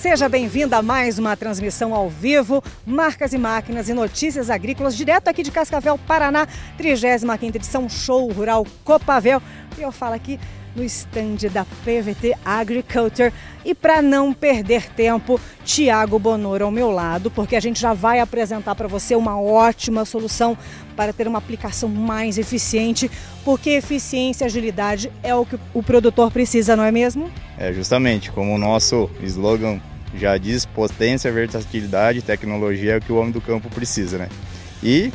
Seja bem-vindo a mais uma transmissão ao vivo, Marcas e Máquinas e Notícias Agrícolas, direto aqui de Cascavel, Paraná, 35ª edição Show Rural Copavel. E eu falo aqui no estande da PVT Agriculture. E para não perder tempo, Tiago Bonoro ao meu lado, porque a gente já vai apresentar para você uma ótima solução para ter uma aplicação mais eficiente, porque eficiência e agilidade é o que o produtor precisa, não é mesmo? É, justamente, como o nosso slogan já diz, potência, versatilidade, tecnologia é o que o homem do campo precisa, né? E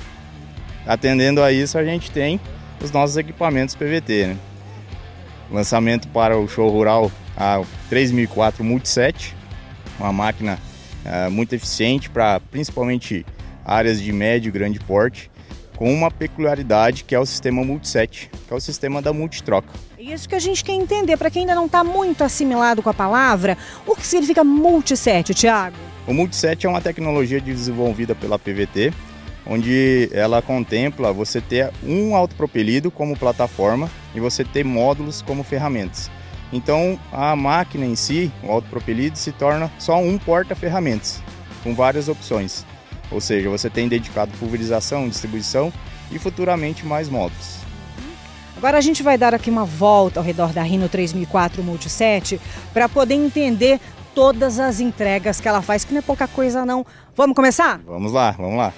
atendendo a isso, a gente tem os nossos equipamentos PVT, né? Lançamento para o show rural a 3004 Multiset, uma máquina uh, muito eficiente para principalmente áreas de médio e grande porte, com uma peculiaridade que é o sistema Multiset, que é o sistema da multitroca. Isso que a gente quer entender, para quem ainda não está muito assimilado com a palavra, o que significa Multiset, Tiago? O Multiset é uma tecnologia desenvolvida pela PVT, onde ela contempla você ter um autopropelido como plataforma e você ter módulos como ferramentas. Então a máquina em si, o autopropelido, se torna só um porta-ferramentas, com várias opções. Ou seja, você tem dedicado pulverização, distribuição e futuramente mais módulos. Agora a gente vai dar aqui uma volta ao redor da Rhino 3004 Multiset para poder entender todas as entregas que ela faz, que não é pouca coisa não. Vamos começar? Vamos lá, vamos lá.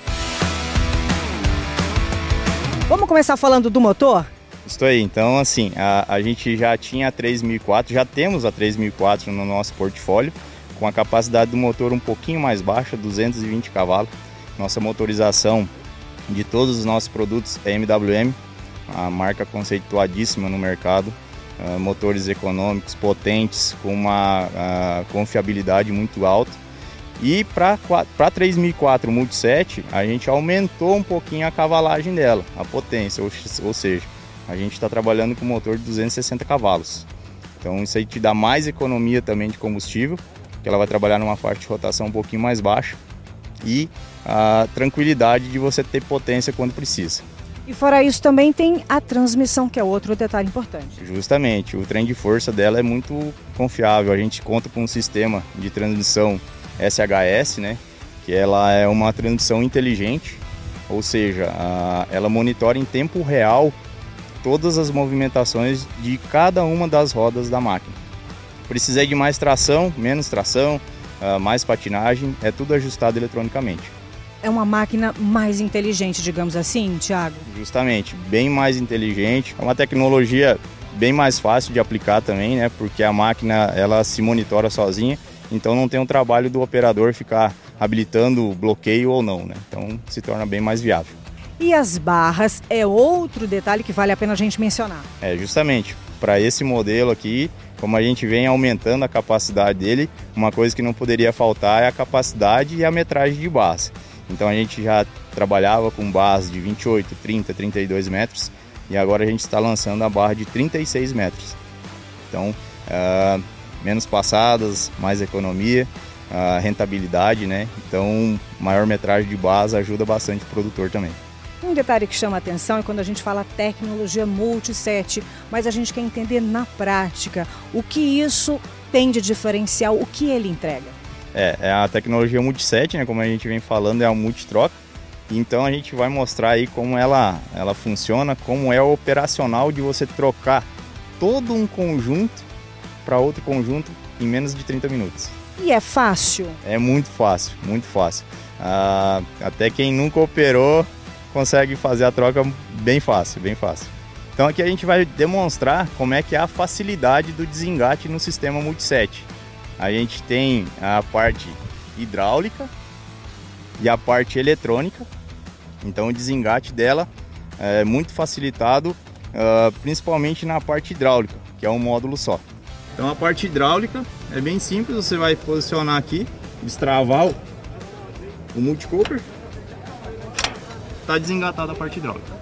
Vamos começar falando do motor? Estou aí. Então, assim, a, a gente já tinha a 3004, já temos a 3004 no nosso portfólio, com a capacidade do motor um pouquinho mais baixa, 220 cavalos. Nossa motorização de todos os nossos produtos é MWM, a marca conceituadíssima no mercado. Uh, motores econômicos, potentes, com uma uh, confiabilidade muito alta e para 3004 Multiset, a gente aumentou um pouquinho a cavalagem dela, a potência, ou, ou seja, a gente está trabalhando com motor de 260 cavalos. Então isso aí te dá mais economia também de combustível, que ela vai trabalhar numa faixa de rotação um pouquinho mais baixa e a tranquilidade de você ter potência quando precisa. E fora isso também tem a transmissão, que é outro detalhe importante. Justamente, o trem de força dela é muito confiável. A gente conta com um sistema de transmissão SHS, né? Que ela é uma transmissão inteligente, ou seja, a, ela monitora em tempo real todas as movimentações de cada uma das rodas da máquina. Precisei de mais tração, menos tração, uh, mais patinagem, é tudo ajustado eletronicamente. É uma máquina mais inteligente, digamos assim, Thiago? Justamente, bem mais inteligente. É uma tecnologia bem mais fácil de aplicar também, né? Porque a máquina ela se monitora sozinha então não tem um trabalho do operador ficar habilitando bloqueio ou não, né? Então se torna bem mais viável. E as barras é outro detalhe que vale a pena a gente mencionar. É, justamente, para esse modelo aqui, como a gente vem aumentando a capacidade dele, uma coisa que não poderia faltar é a capacidade e a metragem de barras. Então a gente já trabalhava com barras de 28, 30, 32 metros e agora a gente está lançando a barra de 36 metros. Então, uh, menos passadas, mais economia, a rentabilidade, né? Então, maior metragem de base ajuda bastante o produtor também. Um detalhe que chama a atenção é quando a gente fala tecnologia multiset, mas a gente quer entender na prática o que isso tem de diferencial, o que ele entrega. É, é a tecnologia multiset, né? Como a gente vem falando, é a multitroca. Então a gente vai mostrar aí como ela, ela funciona, como é operacional de você trocar todo um conjunto para outro conjunto em menos de 30 minutos. E é fácil? É muito fácil, muito fácil. Ah, até quem nunca operou consegue fazer a troca bem fácil, bem fácil. Então aqui a gente vai demonstrar como é que é a facilidade do desengate no sistema multiset. A gente tem a parte hidráulica e a parte eletrônica. Então o desengate dela é muito facilitado, uh, principalmente na parte hidráulica, que é um módulo só. Então a parte hidráulica é bem simples, você vai posicionar aqui, destravar o, o multicooper, está desengatada a parte hidráulica.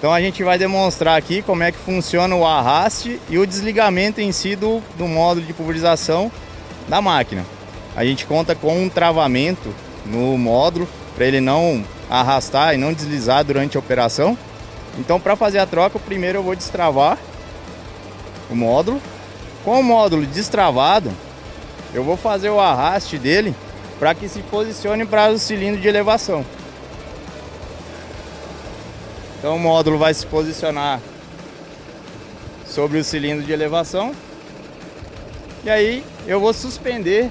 Então a gente vai demonstrar aqui como é que funciona o arraste e o desligamento em si do, do módulo de pulverização da máquina. A gente conta com um travamento no módulo para ele não arrastar e não deslizar durante a operação. Então para fazer a troca, primeiro eu vou destravar o módulo com o módulo destravado, eu vou fazer o arraste dele para que se posicione para o cilindro de elevação. Então o módulo vai se posicionar sobre o cilindro de elevação. E aí eu vou suspender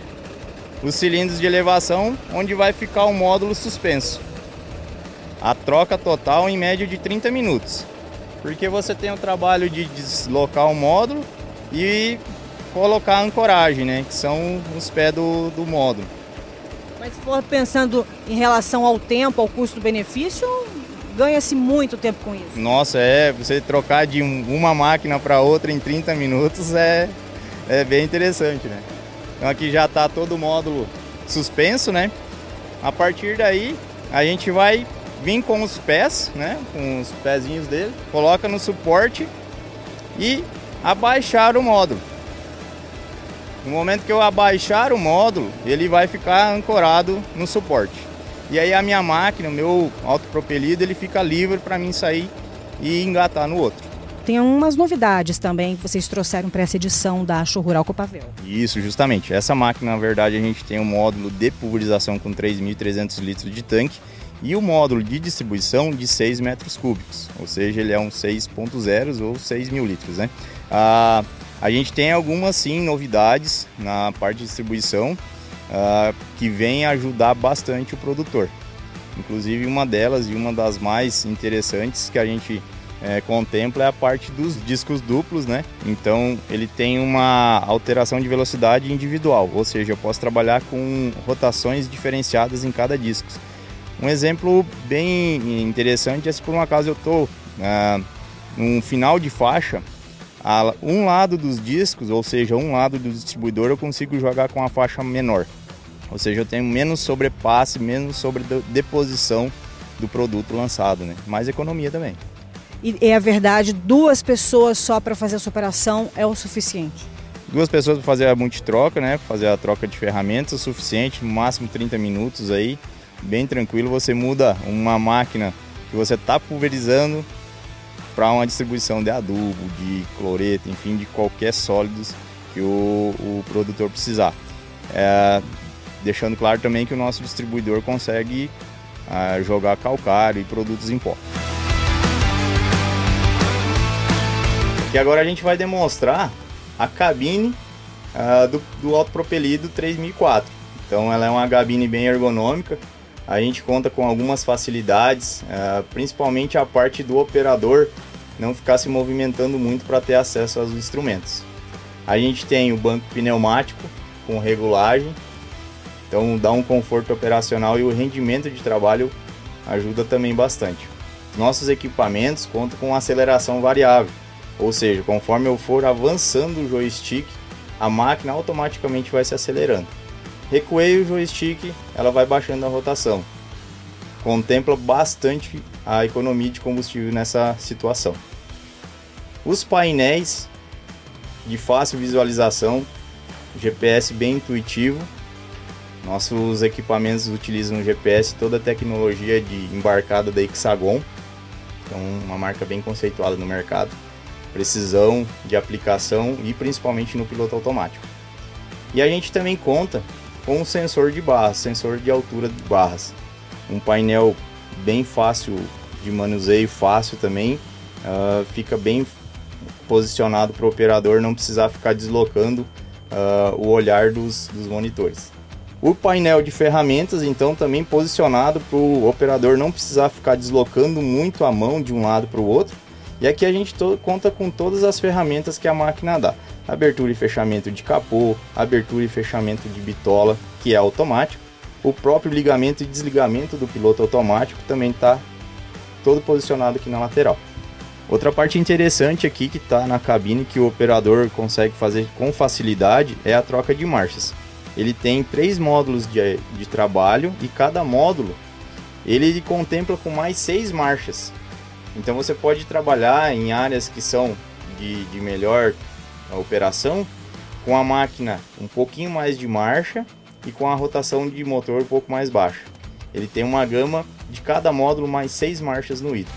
os cilindros de elevação onde vai ficar o módulo suspenso. A troca total em média de 30 minutos. Porque você tem o trabalho de deslocar o módulo e colocar a ancoragem, né? Que são os pés do, do módulo. Mas se for pensando em relação ao tempo, ao custo-benefício, ganha-se muito tempo com isso. Nossa, é, você trocar de uma máquina para outra em 30 minutos é, é bem interessante, né? Então aqui já está todo o módulo suspenso, né? A partir daí, a gente vai vir com os pés, né? Com os pezinhos dele, coloca no suporte e abaixar o módulo. No momento que eu abaixar o módulo, ele vai ficar ancorado no suporte. E aí a minha máquina, o meu autopropelido, ele fica livre para mim sair e engatar no outro. Tem umas novidades também que vocês trouxeram para essa edição da Show Rural Copavel. Isso, justamente. Essa máquina, na verdade, a gente tem um módulo de pulverização com 3.300 litros de tanque e o módulo de distribuição de 6 metros cúbicos, ou seja, ele é um 6.0 ou 6 mil litros, né? Ah, a gente tem algumas sim novidades na parte de distribuição uh, que vem ajudar bastante o produtor. Inclusive uma delas e uma das mais interessantes que a gente é, contempla é a parte dos discos duplos, né? Então ele tem uma alteração de velocidade individual, ou seja, eu posso trabalhar com rotações diferenciadas em cada disco. Um exemplo bem interessante é se por um acaso eu estou uh, num final de faixa um lado dos discos, ou seja, um lado do distribuidor, eu consigo jogar com a faixa menor. Ou seja, eu tenho menos sobrepasse, menos sobre deposição do produto lançado, né? Mais economia também. E é verdade, duas pessoas só para fazer essa operação é o suficiente? Duas pessoas para fazer a multitroca, né? Fazer a troca de ferramentas, o suficiente, no máximo 30 minutos aí, bem tranquilo. Você muda uma máquina que você está pulverizando para uma distribuição de adubo, de cloreto, enfim, de qualquer sólidos que o, o produtor precisar. É, deixando claro também que o nosso distribuidor consegue é, jogar calcário e produtos em pó. Aqui agora a gente vai demonstrar a cabine uh, do, do autopropelido 3004. Então ela é uma cabine bem ergonômica, a gente conta com algumas facilidades, uh, principalmente a parte do operador não ficar se movimentando muito para ter acesso aos instrumentos. A gente tem o banco pneumático com regulagem, então dá um conforto operacional e o rendimento de trabalho ajuda também bastante. Nossos equipamentos contam com aceleração variável, ou seja, conforme eu for avançando o joystick, a máquina automaticamente vai se acelerando. Recuei o joystick, ela vai baixando a rotação. Contempla bastante a economia de combustível nessa situação. Os painéis de fácil visualização, GPS bem intuitivo. Nossos equipamentos utilizam GPS, toda a tecnologia de embarcada da Hexagon, então uma marca bem conceituada no mercado. Precisão de aplicação e principalmente no piloto automático. E a gente também conta com um sensor de barras, sensor de altura de barras. Um painel bem fácil de manuseio, fácil também, uh, fica bem posicionado para o operador não precisar ficar deslocando uh, o olhar dos, dos monitores. O painel de ferramentas, então, também posicionado para o operador não precisar ficar deslocando muito a mão de um lado para o outro. E aqui a gente conta com todas as ferramentas que a máquina dá: abertura e fechamento de capô, abertura e fechamento de bitola, que é automático, o próprio ligamento e desligamento do piloto automático também está todo posicionado aqui na lateral. Outra parte interessante aqui que está na cabine que o operador consegue fazer com facilidade é a troca de marchas. Ele tem três módulos de, de trabalho e cada módulo ele contempla com mais seis marchas. Então você pode trabalhar em áreas que são de, de melhor operação com a máquina um pouquinho mais de marcha e com a rotação de motor um pouco mais baixa. Ele tem uma gama de cada módulo mais seis marchas no hidro.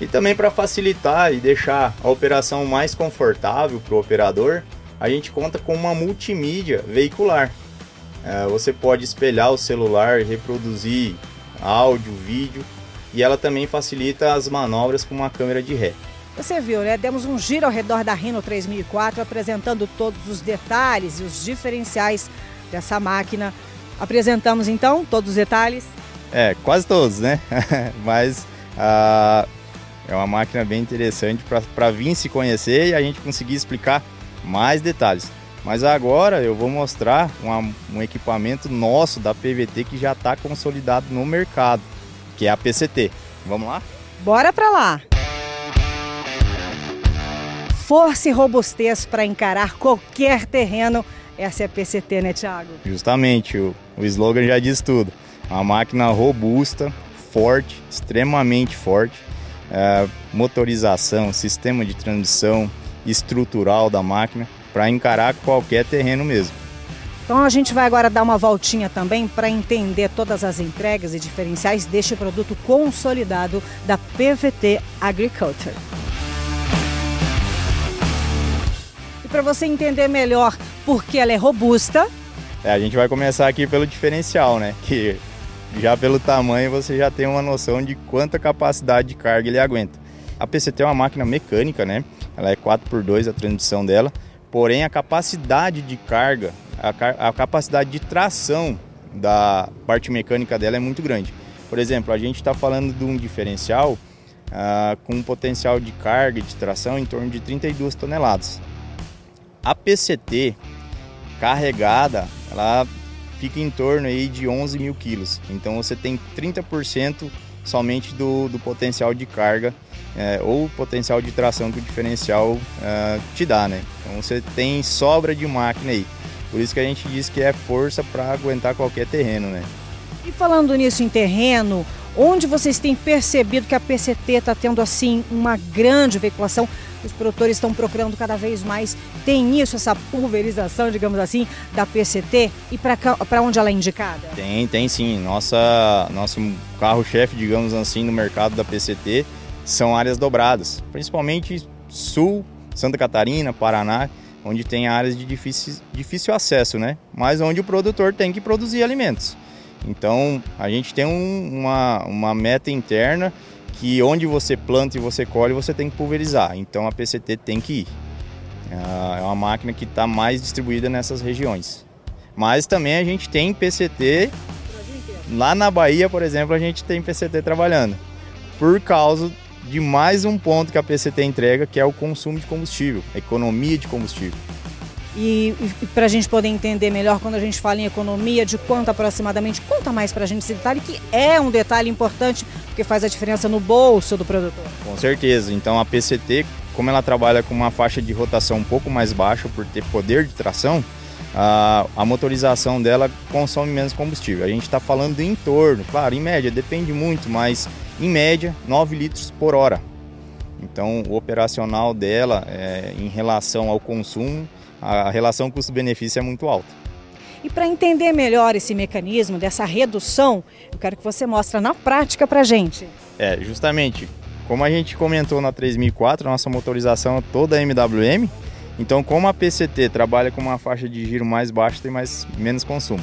E também para facilitar e deixar a operação mais confortável para o operador, a gente conta com uma multimídia veicular. É, você pode espelhar o celular, reproduzir áudio, vídeo e ela também facilita as manobras com uma câmera de ré. Você viu, né? Demos um giro ao redor da Reno 3004 apresentando todos os detalhes e os diferenciais dessa máquina. Apresentamos então todos os detalhes? É, quase todos, né? Mas ah, é uma máquina bem interessante para vir se conhecer e a gente conseguir explicar mais detalhes. Mas agora eu vou mostrar uma, um equipamento nosso da PVT que já está consolidado no mercado, que é a PCT. Vamos lá? Bora para lá! Força e robustez para encarar qualquer terreno. Essa é a PCT, né, Thiago? Justamente, o, o slogan já diz tudo. Uma máquina robusta, forte, extremamente forte. É, motorização, sistema de transmissão estrutural da máquina para encarar qualquer terreno mesmo. Então a gente vai agora dar uma voltinha também para entender todas as entregas e diferenciais deste produto consolidado da PVT Agriculture. E para você entender melhor por que ela é robusta, é, a gente vai começar aqui pelo diferencial, né? Que já pelo tamanho você já tem uma noção de quanta capacidade de carga ele aguenta. A PCT é uma máquina mecânica, né? Ela é 4x2 a transmissão dela, porém a capacidade de carga, a, a capacidade de tração da parte mecânica dela é muito grande. Por exemplo, a gente está falando de um diferencial ah, com um potencial de carga e de tração em torno de 32 toneladas. A PCT carregada, ela fica em torno aí de 11 mil quilos. Então você tem 30% somente do, do potencial de carga é, ou potencial de tração que o diferencial é, te dá, né? Então você tem sobra de máquina aí. Por isso que a gente diz que é força para aguentar qualquer terreno, né? E falando nisso em terreno, onde vocês têm percebido que a PCT está tendo assim uma grande veiculação? Os produtores estão procurando cada vez mais. Tem isso, essa pulverização, digamos assim, da PCT? E para onde ela é indicada? Tem, tem sim. Nossa, nosso carro-chefe, digamos assim, no mercado da PCT são áreas dobradas, principalmente sul, Santa Catarina, Paraná, onde tem áreas de difícil, difícil acesso, né? Mas onde o produtor tem que produzir alimentos. Então a gente tem um, uma, uma meta interna que onde você planta e você colhe, você tem que pulverizar. Então a PCT tem que ir. É uma máquina que está mais distribuída nessas regiões. Mas também a gente tem PCT lá na Bahia, por exemplo, a gente tem PCT trabalhando. Por causa de mais um ponto que a PCT entrega, que é o consumo de combustível, a economia de combustível. E, e para a gente poder entender melhor, quando a gente fala em economia, de quanto aproximadamente, conta mais para a gente esse detalhe, que é um detalhe importante, porque faz a diferença no bolso do produtor. Com certeza. Então a PCT, como ela trabalha com uma faixa de rotação um pouco mais baixa, por ter poder de tração, a, a motorização dela consome menos combustível. A gente está falando em torno, claro, em média, depende muito, mas em média 9 litros por hora. Então o operacional dela é, em relação ao consumo a relação custo-benefício é muito alta. E para entender melhor esse mecanismo dessa redução, eu quero que você mostre na prática para a gente. É, justamente, como a gente comentou na 3004, nossa motorização é toda MWM, então como a PCT trabalha com uma faixa de giro mais baixa, tem mais, menos consumo.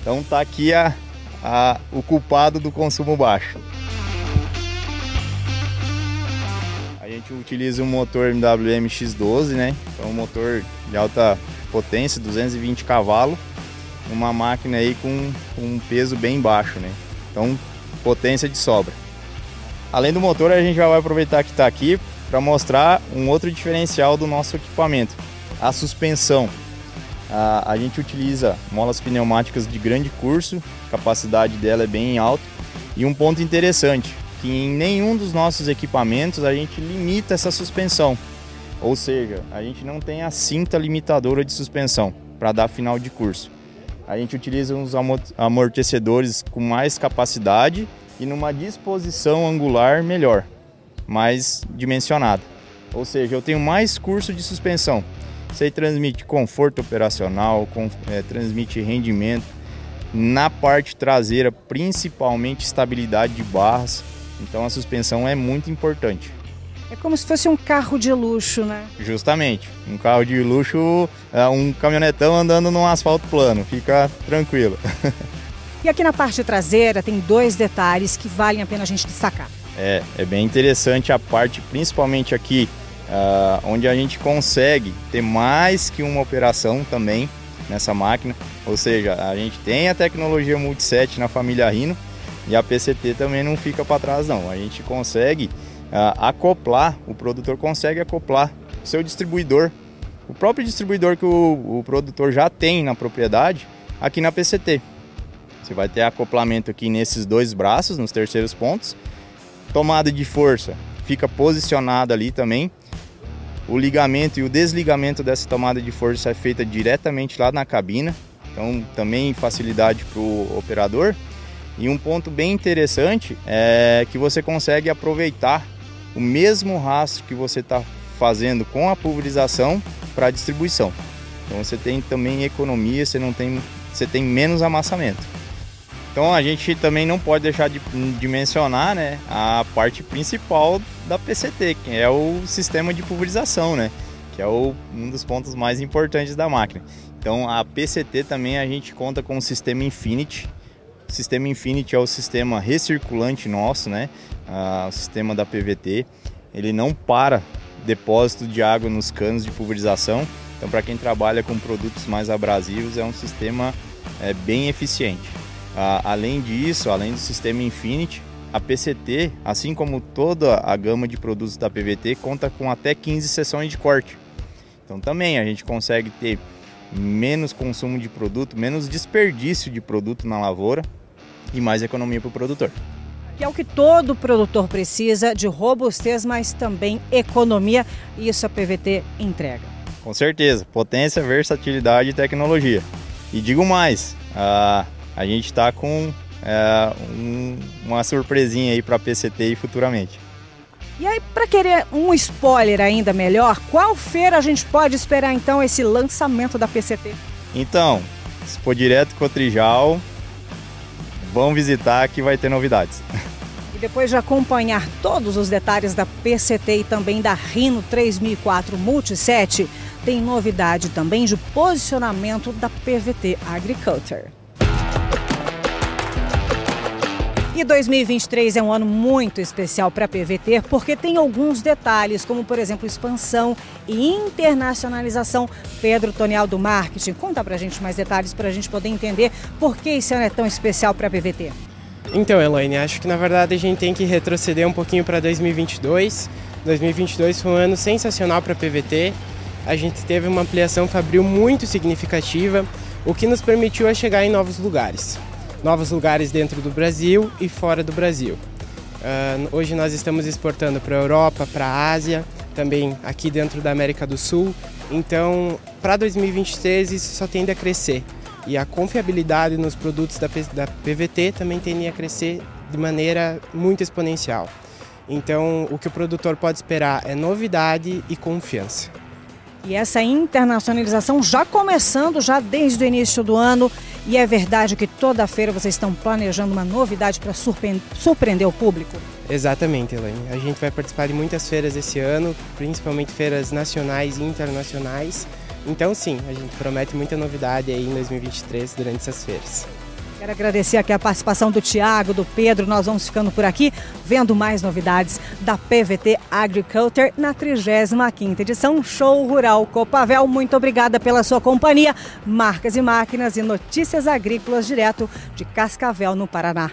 Então tá aqui a, a, o culpado do consumo baixo. Gente utiliza um motor MWM X12, né? Então um motor de alta potência, 220 cavalos, uma máquina aí com, um peso bem baixo, né? Então potência de sobra. Além do motor, a gente já vai aproveitar que está aqui para mostrar um outro diferencial do nosso equipamento, a suspensão. A, a gente utiliza molas pneumáticas de grande curso, a capacidade dela é bem alta. E um ponto interessante, que em nenhum dos nossos equipamentos a gente limita essa suspensão. Ou seja, a gente não tem a cinta limitadora de suspensão para dar final de curso. A gente utiliza uns amortecedores com mais capacidade e numa disposição angular melhor, mais dimensionada. Ou seja, eu tenho mais curso de suspensão. Isso aí transmite conforto operacional, com, é, transmite rendimento. Na parte traseira, principalmente estabilidade de barras então a suspensão é muito importante. É como se fosse um carro de luxo, né? Justamente. Um carro de luxo, é um caminhonetão andando num asfalto plano. Fica tranquilo. E aqui na parte traseira tem dois detalhes que valem a pena a gente destacar. É, é bem interessante a parte, principalmente aqui, uh, onde a gente consegue ter mais que uma operação também nessa máquina. Ou seja, a gente tem a tecnologia Multiset na família Rhino e a PCT também não fica para trás não. A gente consegue uh, acoplar, o produtor consegue acoplar o seu distribuidor, o próprio distribuidor que o, o produtor já tem na propriedade, aqui na PCT. Você vai ter acoplamento aqui nesses dois braços, nos terceiros pontos. Tomada de força fica posicionada ali também. O ligamento e o desligamento dessa tomada de força é feita diretamente lá na cabina. Então também facilidade para o operador. E um ponto bem interessante é que você consegue aproveitar o mesmo rastro que você está fazendo com a pulverização para a distribuição. Então você tem também economia, você não tem, você tem menos amassamento. Então a gente também não pode deixar de, de, mencionar né, a parte principal da PCT, que é o sistema de pulverização, né, que é o, um dos pontos mais importantes da máquina. Então a PCT também a gente conta com o sistema Infinity. O sistema Infinity é o sistema recirculante nosso, né, o sistema da PVT. Ele não para depósito de água nos canos de pulverização. Então para quem trabalha com produtos mais abrasivos é um sistema é, bem eficiente. Ah, além disso, além do sistema Infinity, a PCT, assim como toda a gama de produtos da PVT, conta com até 15 sessões de corte. Então também a gente consegue ter menos consumo de produto, menos desperdício de produto na lavoura e mais economia para o produtor. Que é o que todo produtor precisa de robustez, mas também economia, e isso a PVT entrega. Com certeza, potência, versatilidade e tecnologia. E digo mais, a a gente está com é, um, uma surpresinha aí para a PCT futuramente. E aí, para querer um spoiler ainda melhor, qual feira a gente pode esperar então esse lançamento da PCT? Então, se for direto com o Trijal, vão visitar que vai ter novidades. E depois de acompanhar todos os detalhes da PCT e também da Rino 3004 Multiset, tem novidade também de posicionamento da PVT Agriculture. E 2023 é um ano muito especial para a PVT porque tem alguns detalhes, como por exemplo expansão e internacionalização. Pedro Tonial do Marketing, conta para a gente mais detalhes para a gente poder entender por que esse ano é tão especial para a PVT. Então, Elaine, acho que na verdade a gente tem que retroceder um pouquinho para 2022. 2022 foi um ano sensacional para a PVT. A gente teve uma ampliação fabril muito significativa, o que nos permitiu a chegar em novos lugares novos lugares dentro do Brasil e fora do Brasil. Uh, hoje nós estamos exportando para a Europa, para a Ásia, também aqui dentro da América do Sul. Então, para 2023 isso só tende a crescer. E a confiabilidade nos produtos da, da PVT também tende a crescer de maneira muito exponencial. Então, o que o produtor pode esperar é novidade e confiança. E essa internacionalização já começando já desde o início do ano. E é verdade que toda feira vocês estão planejando uma novidade para surpreender o público? Exatamente, Elaine. A gente vai participar de muitas feiras esse ano, principalmente feiras nacionais e internacionais. Então, sim, a gente promete muita novidade aí em 2023 durante essas feiras. Quero agradecer aqui a participação do Tiago, do Pedro. Nós vamos ficando por aqui, vendo mais novidades da PVT Agriculture na 35ª edição Show Rural Copavel. Muito obrigada pela sua companhia. Marcas e máquinas e notícias agrícolas direto de Cascavel, no Paraná.